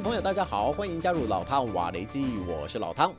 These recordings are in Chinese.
位朋友，大家好，欢迎加入老汤瓦雷基，我是老汤。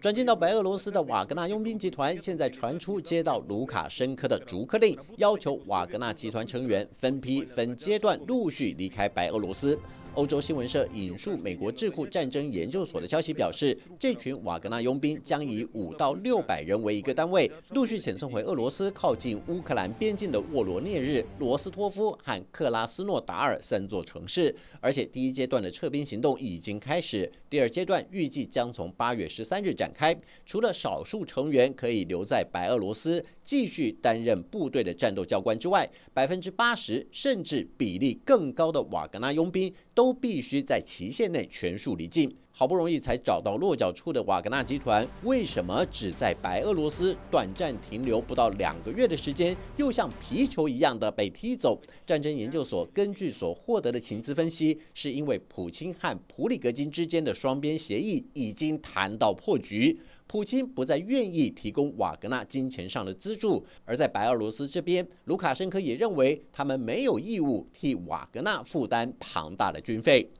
转进到白俄罗斯的瓦格纳佣兵集团，现在传出接到卢卡申科的逐客令，要求瓦格纳集团成员分批、分阶段陆续离开白俄罗斯。欧洲新闻社引述美国智库战争研究所的消息表示，这群瓦格纳佣兵将以五到六百人为一个单位，陆续遣送回俄罗斯靠近乌克兰边境的沃罗涅日、罗斯托夫和克拉斯诺达尔三座城市。而且，第一阶段的撤兵行动已经开始，第二阶段预计将从八月十三日展开。除了少数成员可以留在白俄罗斯继续担任部队的战斗教官之外，百分之八十甚至比例更高的瓦格纳佣兵。都必须在期限内全数离境。好不容易才找到落脚处的瓦格纳集团，为什么只在白俄罗斯短暂停留不到两个月的时间，又像皮球一样的被踢走？战争研究所根据所获得的情资分析，是因为普京和普里格金之间的双边协议已经谈到破局，普京不再愿意提供瓦格纳金钱上的资助，而在白俄罗斯这边，卢卡申科也认为他们没有义务替瓦格纳负担庞大的军费。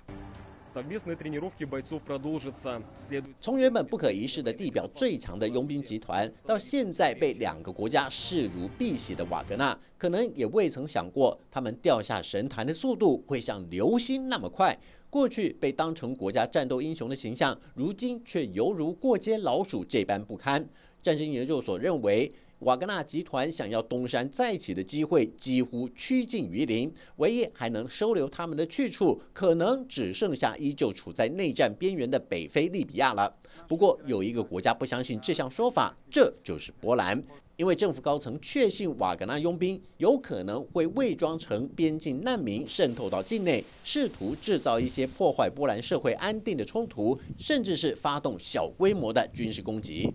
从原本不可一世的地表最强的佣兵集团，到现在被两个国家视如敝屣的瓦格纳，可能也未曾想过，他们掉下神坛的速度会像流星那么快。过去被当成国家战斗英雄的形象，如今却犹如过街老鼠这般不堪。战争研究所认为。瓦格纳集团想要东山再起的机会几乎趋近于零，唯一还能收留他们的去处，可能只剩下依旧处在内战边缘的北非利比亚了。不过，有一个国家不相信这项说法，这就是波兰，因为政府高层确信瓦格纳佣兵有可能会伪装成边境难民，渗透到境内，试图制造一些破坏波兰社会安定的冲突，甚至是发动小规模的军事攻击。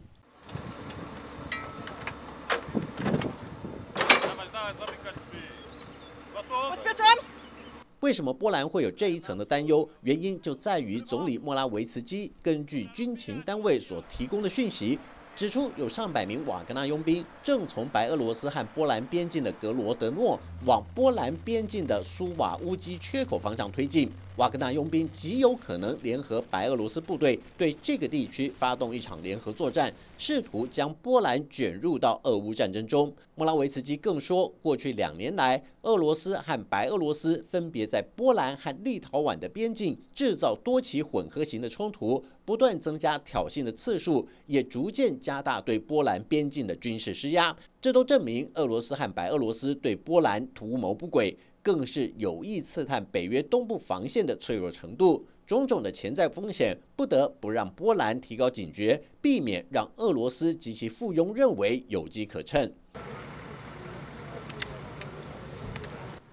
为什么波兰会有这一层的担忧？原因就在于总理莫拉维茨基根据军情单位所提供的讯息，指出有上百名瓦格纳佣兵正从白俄罗斯和波兰边境的格罗德诺往波兰边境的苏瓦乌基缺口方向推进。瓦格纳佣兵极有可能联合白俄罗斯部队，对这个地区发动一场联合作战，试图将波兰卷入到俄乌战争中。莫拉维茨基更说，过去两年来，俄罗斯和白俄罗斯分别在波兰和立陶宛的边境制造多起混合型的冲突，不断增加挑衅的次数，也逐渐加大对波兰边境的军事施压。这都证明俄罗斯和白俄罗斯对波兰图谋不轨。更是有意刺探北约东部防线的脆弱程度，种种的潜在风险不得不让波兰提高警觉，避免让俄罗斯及其附庸认为有机可乘。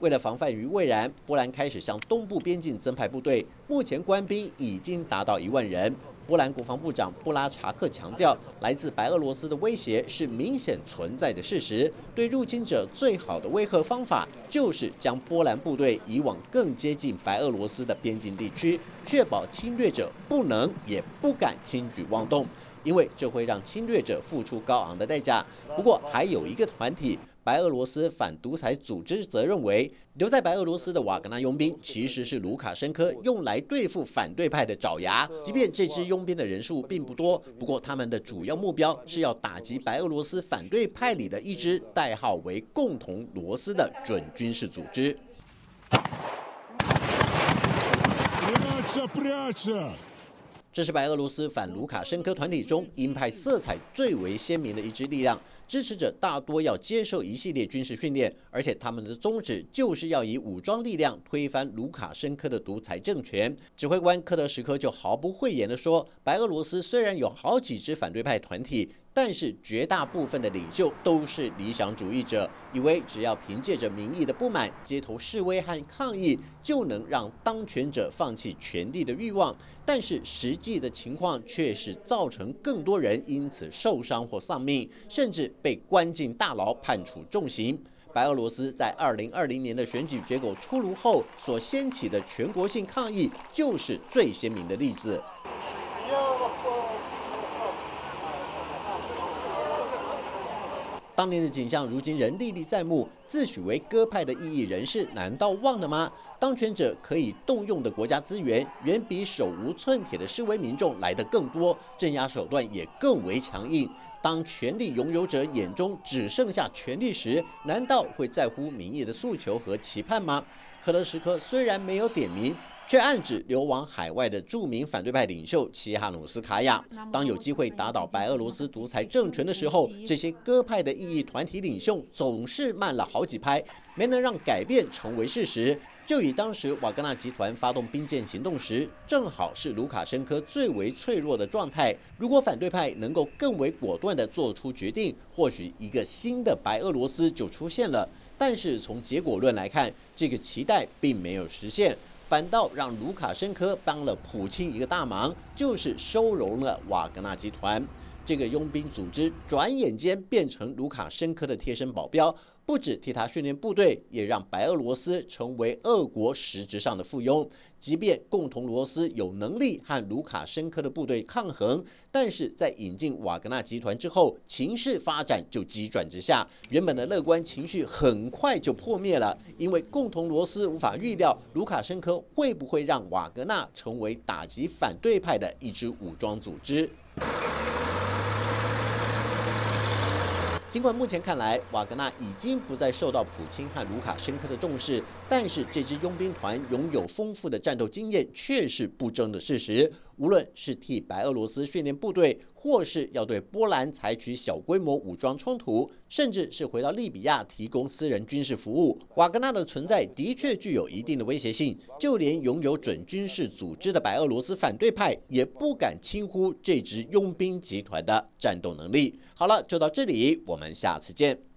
为了防范于未然，波兰开始向东部边境增派部队，目前官兵已经达到一万人。波兰国防部长布拉查克强调，来自白俄罗斯的威胁是明显存在的事实。对入侵者最好的威吓方法，就是将波兰部队移往更接近白俄罗斯的边境地区，确保侵略者不能也不敢轻举妄动，因为这会让侵略者付出高昂的代价。不过，还有一个团体。白俄罗斯反独裁组织则认为，留在白俄罗斯的瓦格纳佣兵其实是卢卡申科用来对付反对派的爪牙。即便这支佣兵的人数并不多，不过他们的主要目标是要打击白俄罗斯反对派里的一支代号为“共同罗斯”的准军事组织。这是白俄罗斯反卢卡申科团体中鹰派色彩最为鲜明的一支力量，支持者大多要接受一系列军事训练，而且他们的宗旨就是要以武装力量推翻卢卡申科的独裁政权。指挥官科德什科就毫不讳言地说：“白俄罗斯虽然有好几支反对派团体。”但是绝大部分的领袖都是理想主义者，以为只要凭借着民意的不满、街头示威和抗议，就能让当权者放弃权力的欲望。但是实际的情况却是造成更多人因此受伤或丧命，甚至被关进大牢、判处重刑。白俄罗斯在二零二零年的选举结果出炉后所掀起的全国性抗议，就是最鲜明的例子。当年的景象，如今仍历历在目。自诩为鸽派的异议人士，难道忘了吗？当权者可以动用的国家资源，远比手无寸铁的示威民众来得更多，镇压手段也更为强硬。当权力拥有者眼中只剩下权力时，难道会在乎民意的诉求和期盼吗？可乐时刻虽然没有点名。却暗指流亡海外的著名反对派领袖齐哈努斯卡娅。当有机会打倒白俄罗斯独裁政权的时候，这些鸽派的异议团体领袖总是慢了好几拍，没能让改变成为事实。就以当时瓦格纳集团发动兵谏行动时，正好是卢卡申科最为脆弱的状态。如果反对派能够更为果断地做出决定，或许一个新的白俄罗斯就出现了。但是从结果论来看，这个期待并没有实现。反倒让卢卡申科帮了普京一个大忙，就是收容了瓦格纳集团。这个佣兵组织，转眼间变成卢卡申科的贴身保镖。不止替他训练部队，也让白俄罗斯成为俄国实质上的附庸。即便共同罗斯有能力和卢卡申科的部队抗衡，但是在引进瓦格纳集团之后，情势发展就急转直下。原本的乐观情绪很快就破灭了，因为共同罗斯无法预料卢卡申科会不会让瓦格纳成为打击反对派的一支武装组织。尽管目前看来，瓦格纳已经不再受到普京和卢卡申科的重视，但是这支佣兵团拥有丰富的战斗经验却是不争的事实。无论是替白俄罗斯训练部队，或是要对波兰采取小规模武装冲突，甚至是回到利比亚提供私人军事服务，瓦格纳的存在的确具有一定的威胁性。就连拥有准军事组织的白俄罗斯反对派也不敢轻忽这支佣兵集团的战斗能力。好了，就到这里，我们下次见。